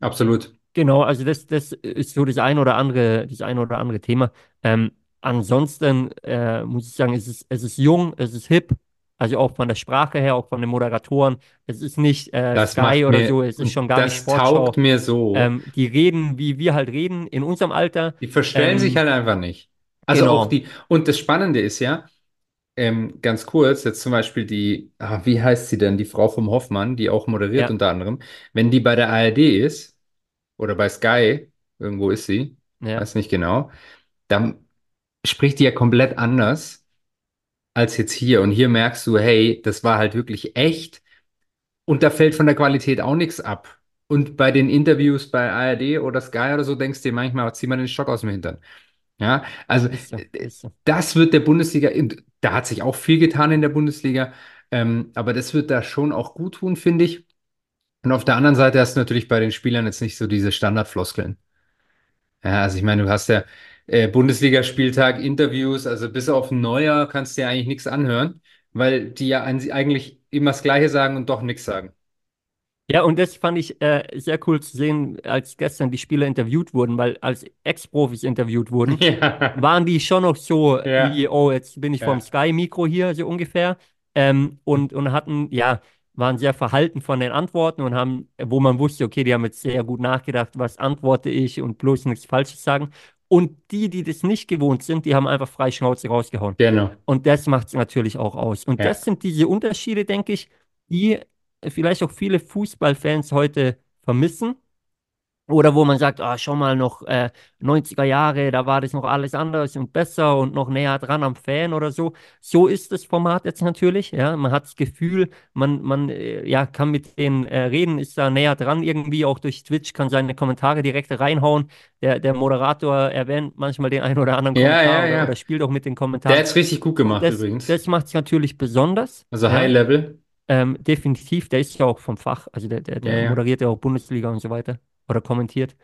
absolut. Genau, also das, das ist so das ein oder andere, das ein oder andere Thema. Ähm, ansonsten äh, muss ich sagen, es ist, es ist jung, es ist hip. Also auch von der Sprache her, auch von den Moderatoren. Es ist nicht äh, Sky oder mir, so, es ist schon gar nicht das taugt Sportschau. mir so. Ähm, die reden, wie wir halt reden, in unserem Alter. Die verstellen sich Ähm, halt einfach nicht. Also auch genau, die, und das Spannende ist ja, ähm, ganz kurz, jetzt zum Beispiel die, ah, wie heißt sie denn, die Frau vom Hoffmann, die auch moderiert ja, unter anderem, wenn die bei der ARD ist oder bei Sky, irgendwo ist sie, ja, weiß nicht genau, dann spricht die ja komplett anders als jetzt hier. Und hier merkst du, hey, das war halt wirklich echt und da fällt von der Qualität auch nichts ab. Und bei den Interviews bei ARD oder Sky oder so denkst du dir manchmal, zieh mal den Stock aus dem Hintern. Ja, also ist so, äh, ist so. das wird der Bundesliga, da hat sich auch viel getan in der Bundesliga, ähm, aber das wird da schon auch gut tun, finde ich. Und auf der anderen Seite hast du natürlich bei den Spielern jetzt nicht so diese Standardfloskeln. Ja, also ich meine, du hast ja äh, Bundesligaspieltag, Interviews, also bis auf Neuer kannst du ja eigentlich nichts anhören, weil die ja an, eigentlich immer das Gleiche sagen und doch nichts sagen. Ja, und das fand ich äh, sehr cool zu sehen, als gestern die Spieler interviewt wurden, weil als Ex-Profis interviewt wurden, <laughs> Ja, waren die schon noch so ja, wie, oh, jetzt bin ich ja, Sky-Mikro hier, so ungefähr. Ähm, und, und hatten, ja, waren sehr verhalten von den Antworten und haben, wo man wusste, okay, die haben jetzt sehr gut nachgedacht, was antworte ich und bloß nichts Falsches sagen. Und die, die das nicht gewohnt sind, die haben einfach frei Schnauze rausgehauen. genau. Und das macht es natürlich auch aus. Und das sind diese Unterschiede, denke ich, die vielleicht auch viele Fußballfans heute vermissen. Oder wo man sagt, ah, schau mal, noch äh, 90er Jahre, da war das noch alles anders und besser und noch näher dran am Fan oder so. So ist das Format jetzt natürlich. Ja, man hat das Gefühl, man, man äh, ja, kann mit denen äh, reden, ist da näher dran irgendwie, auch durch Twitch, kann seine Kommentare direkt reinhauen. Der, der Moderator erwähnt manchmal den einen oder anderen Ja, Kommentar ja, oder, oder ja. spielt auch mit den Der Kommentaren. hat's richtig gut gemacht das, übrigens. das macht es natürlich besonders. Also High Ja, Level. Ähm, definitiv, der ist ja auch vom Fach, also der, der, Ja, der ja. moderiert ja auch Bundesliga und so weiter oder kommentiert.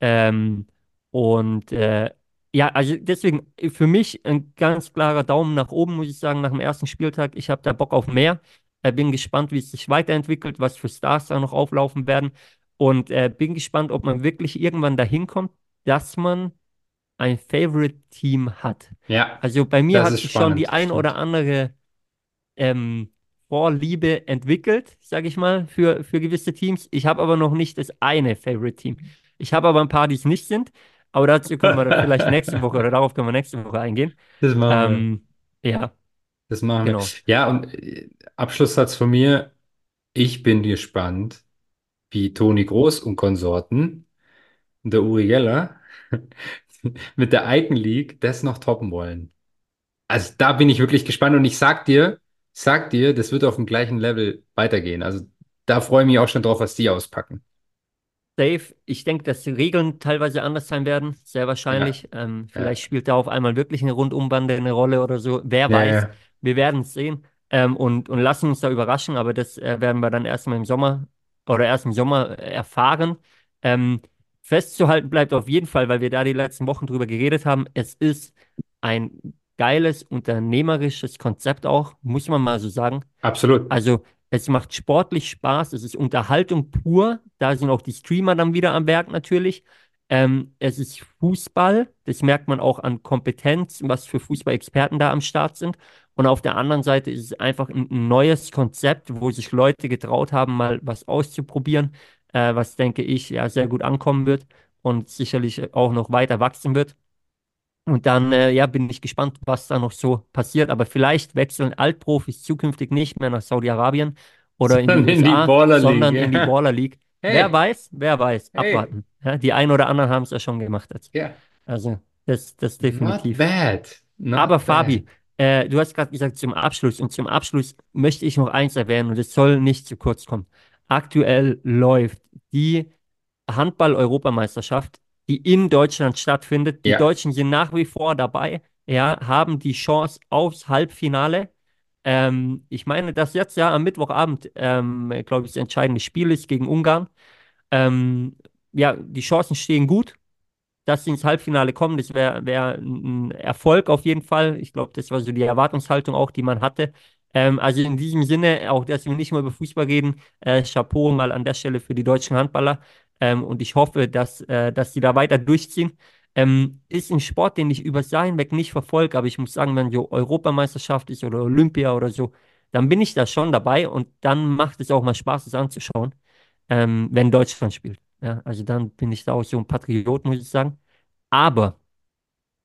Ähm, und äh, ja, also deswegen für mich ein ganz klarer Daumen nach oben, muss ich sagen, nach dem ersten Spieltag. Ich habe da Bock auf mehr. Äh, bin gespannt, wie es sich weiterentwickelt, was für Stars da noch auflaufen werden. Und äh, bin gespannt, ob man wirklich irgendwann dahin kommt, dass man ein Favorite-Team hat. Ja, Also bei mir hat sich schon die ein oder andere ähm, Vorliebe entwickelt, sage ich mal, für, für gewisse Teams. Ich habe aber noch nicht das eine Favorite-Team. Ich habe aber ein paar, die es nicht sind. Aber dazu können wir vielleicht nächste <laughs> Woche oder darauf können wir nächste Woche eingehen. Das machen wir. Ähm, ja, Das machen wir. genau. Ja, und äh, Abschlusssatz von mir. Ich bin gespannt, wie Toni Groß und Konsorten und der Uri Geller <laughs> mit der Icon League das noch toppen wollen. Also da bin ich wirklich gespannt und ich sag dir, sag dir, das wird auf dem gleichen Level weitergehen. Also da freue ich mich auch schon drauf, was die auspacken. Safe. Ich denke, dass die Regeln teilweise anders sein werden, sehr Ja, wahrscheinlich. Ähm, ja, vielleicht spielt da auf einmal wirklich eine Rundumbande eine Rolle oder so. Wer ja, weiß. ja. Wir werden es sehen ähm, und, und lassen uns da überraschen, aber das äh, werden wir dann erstmal im Sommer oder erst im Sommer äh, erfahren. Ähm, festzuhalten bleibt auf jeden Fall, weil wir da die letzten Wochen drüber geredet haben, es ist ein geiles unternehmerisches Konzept auch, muss man mal so sagen. Absolut. Also es macht sportlich Spaß, es ist Unterhaltung pur, da sind auch die Streamer dann wieder am Werk natürlich. Ähm, es ist Fußball, das merkt man auch an Kompetenz, was für Fußballexperten da am Start sind. Und auf der anderen Seite ist es einfach ein, neues Konzept, wo sich Leute getraut haben, mal was auszuprobieren, äh, was, denke ich, ja sehr gut ankommen wird und sicherlich auch noch weiter wachsen wird. Und dann, äh, ja, bin ich gespannt, was da noch so passiert. Aber vielleicht wechseln Altprofis zukünftig nicht mehr nach Saudi-Arabien oder in die Sondern in die USA, Baller League. sondern in die. Baller League. <laughs> Wer Hey, weiß, wer weiß, hey, abwarten. Ja, die einen oder anderen haben es ja schon gemacht jetzt. ja. Also, das, das Not definitiv. bad. Aber Not bad. Fabi, äh, du hast gerade gesagt zum Abschluss und zum Abschluss möchte ich noch eins erwähnen und es soll nicht zu kurz kommen. Aktuell läuft die Handball-Europameisterschaft, die in Deutschland stattfindet. Die Ja, Deutschen sind nach wie vor dabei, ja, haben die Chance aufs Halbfinale. Ähm, ich meine, dass jetzt ja am Mittwochabend, ähm, glaube ich, das entscheidende Spiel ist gegen Ungarn. Ähm, ja, die Chancen stehen gut dass sie ins Halbfinale kommen. Das wäre wär ein Erfolg auf jeden Fall. Ich glaube, das war so die Erwartungshaltung auch, die man hatte. Ähm, also in diesem Sinne, auch dass wir nicht mehr über Fußball reden, äh, Chapeau mal an der Stelle für die deutschen Handballer. Ähm, und ich hoffe, dass, äh, dass die da weiter durchziehen. Ähm, ist ein Sport, den ich über Jahr hinweg nicht verfolge, aber ich muss sagen, wenn so Europameisterschaft ist oder Olympia oder so, dann bin ich da schon dabei und dann macht es auch mal Spaß, es anzuschauen, ähm, wenn Deutschland spielt. Ja, also dann bin ich da auch so ein Patriot, muss ich sagen. Aber,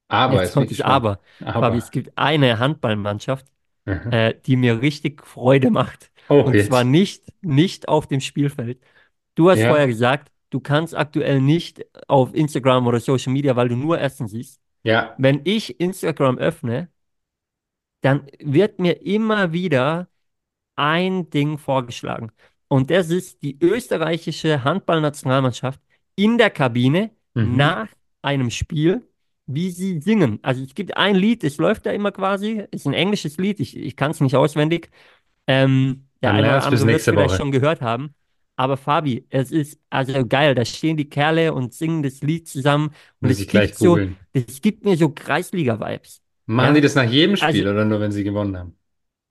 Aber, jetzt kommt das gespannt. Aber. Fabi, es Aber. gibt eine Handballmannschaft, Aha. äh, die mir richtig Freude macht. Oh, Und zwar jetzt. nicht, nicht auf dem Spielfeld. Du hast vorher Ja, gesagt, du kannst aktuell nicht auf Instagram oder Social Media, weil du nur Essen siehst. ja. Wenn ich Instagram öffne, dann wird mir immer wieder ein Ding vorgeschlagen. Und das ist die österreichische Handballnationalmannschaft in der Kabine Mhm. nach einem Spiel, wie sie singen. Also es gibt ein Lied, es läuft da immer quasi, ist ein englisches Lied, ich, ich kann es nicht auswendig. Ähm, der Dann eine oder andere wird es vielleicht Woche. schon gehört haben. Aber Fabi, es ist also geil. Da stehen die Kerle und singen das Lied zusammen. Und es ich gleich gibt so, es gibt mir so Kreisliga-Vibes. Machen die Ja, das nach jedem also Spiel oder nur, wenn sie gewonnen haben?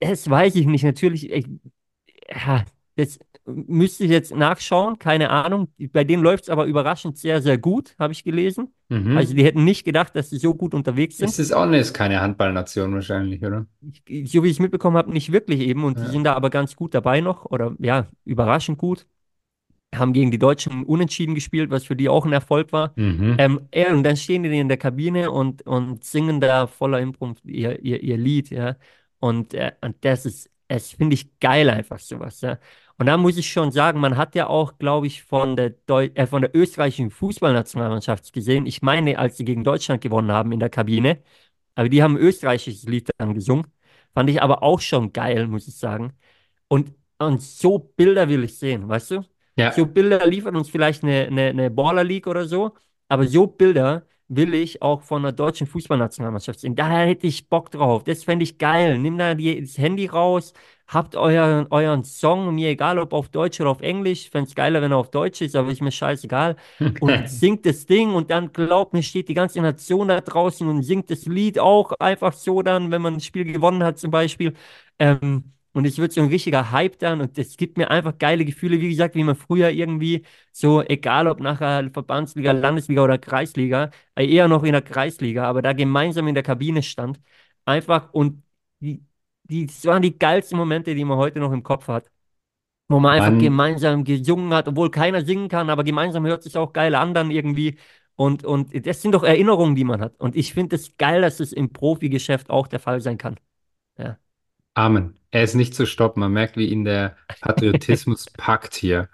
das weiß ich nicht. Natürlich, ich, ja, das müsste ich jetzt nachschauen. Keine Ahnung. Bei denen läuft es aber überraschend sehr, sehr gut, habe ich gelesen. Also Mhm. die hätten nicht gedacht, dass sie so gut unterwegs Ist sind. es auch nicht keine Handballnation wahrscheinlich, oder? Ich, so wie ich es mitbekommen habe, nicht wirklich eben. Und die Ja. sind da aber ganz gut dabei noch. Oder ja, überraschend gut. haben gegen die Deutschen unentschieden gespielt, was für die auch ein Erfolg war. Mhm. Ähm, ja, und dann stehen die in der Kabine und, und singen da voller Inbrunst ihr, ihr, ihr Lied, ja. Und, äh, und das ist, es finde ich geil einfach sowas, ja. Und da muss ich schon sagen, man hat ja auch, glaube ich, von der, Deu äh, von der österreichischen Fußballnationalmannschaft gesehen, ich meine, als sie gegen Deutschland gewonnen haben in der Kabine, aber die haben ein österreichisches Lied dann gesungen, fand ich aber auch schon geil, muss ich sagen. Und, und so Bilder will ich sehen, weißt du? So Ja, Bilder liefern uns vielleicht eine, eine, eine Baller League oder so, aber so Bilder will ich auch von der deutschen Fußballnationalmannschaft sehen. Da hätte ich Bock drauf. Das fände ich geil. Nimm da die, das Handy raus, habt euren, euren Song, mir egal ob auf Deutsch oder auf Englisch. Fände es geiler, wenn er auf Deutsch ist, aber ist mir scheißegal. <laughs> Und singt das Ding und dann glaubt mir, steht die ganze Nation da draußen und singt das Lied auch einfach so dann, wenn man ein Spiel gewonnen hat zum Beispiel. Ähm, und es wird so ein richtiger Hype dann und es gibt mir einfach geile Gefühle, wie gesagt, wie man früher irgendwie so, egal ob nachher Verbandsliga, Landesliga oder Kreisliga, äh, eher noch in der Kreisliga, aber da gemeinsam in der Kabine stand. Einfach und die, die, das waren die geilsten Momente, die man heute noch im Kopf hat. Wo man einfach Mann, gemeinsam gesungen hat, obwohl keiner singen kann, aber gemeinsam hört sich auch geil an dann irgendwie. Und, und das sind doch Erinnerungen, die man hat. Und ich finde es geil, dass es im Profigeschäft auch der Fall sein kann. Ja. Amen. Er ist nicht zu stoppen. Man merkt, wie ihn der <laughs> Patriotismus packt hier.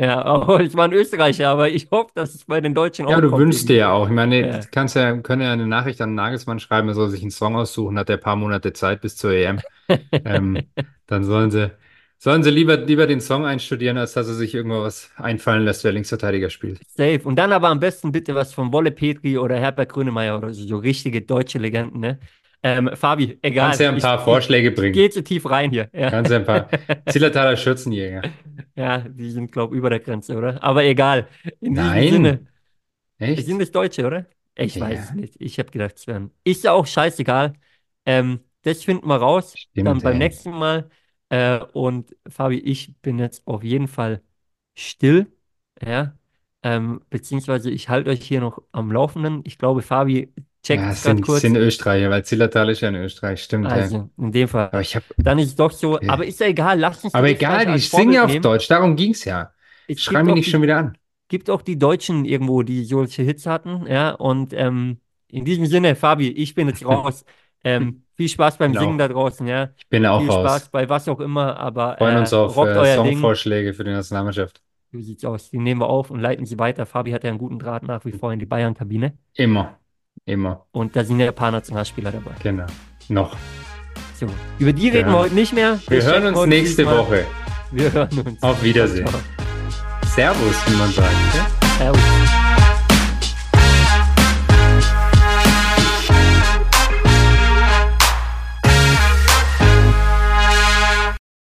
Ja, <laughs> aber ich war ein Österreicher, aber ich hoffe, dass es bei den Deutschen Ja, auch du kommt wünschst dir ja auch. Ich meine, du Ja. kannst ja, können ja eine Nachricht an Nagelsmann schreiben, er soll sich einen Song aussuchen, hat er ein paar Monate Zeit bis zur EM. <laughs> Ähm, dann sollen sie, sollen sie lieber, lieber den Song einstudieren, als dass er sich irgendwo was einfallen lässt, wer Linksverteidiger spielt. Safe. Und dann aber am besten bitte was von Wolle Petri oder Herbert Grönemeyer oder so, so richtige deutsche Legenden, ne? Ähm, Fabi, Kannst egal. ja ein paar ich, Vorschläge bringen. gehe zu tief rein hier. Ja, Kannst ja ein paar <laughs> Zillertaler Schürzenjäger. Ja die sind, glaube ich, über der Grenze, oder? Aber egal. In diesem Sinne, Nein, sind echt? es Deutsche, oder? Ich weiß es Ja, nicht. Ich habe gedacht, es wären. Ist ja auch scheißegal. Ähm, das finden wir raus. Dann stimmt, beim ey. nächsten Mal. Äh, und Fabi, ich bin jetzt auf jeden Fall still. Ja. Ähm, beziehungsweise ich halte euch hier noch am Laufenden. Ich glaube, Fabi checkt Ja, sind, es sind kurz. Österreicher, weil Zillertal ist ja in Österreich, stimmt, ja. Also, in dem Fall. Aber ich habe, Dann ist es doch so. Aber ist ja egal. Lasst uns aber egal, singen Vorbild ja auf. Deutsch, darum ging's ja. Es Schrei gibt mich auch nicht schon wieder an. gibt auch die Deutschen irgendwo, die solche Hits hatten, ja, und ähm, in diesem Sinne, Fabi, ich bin jetzt <laughs> raus. Ähm, viel Spaß beim Bin Singen da draußen, ja. ich bin auch Viel Spaß raus. bei was auch immer, aber Freuen uns äh, auf rockt äh, euer Ding. Songvorschläge für die Nationalmannschaft. So sieht's aus. Die nehmen wir auf und leiten sie weiter. Fabi hat ja einen guten Draht nach wie vor in die Bayern-Kabine. Immer, immer, Und da sind ja ein paar Nationalspieler dabei. genau. Noch. So, über die reden wir Ja. heute nicht mehr. Wir hören checken uns nächste diesmal. Woche. Wir hören uns. Auf Wiedersehen. Ciao, Servus, wie man sagt. Ja? Servus.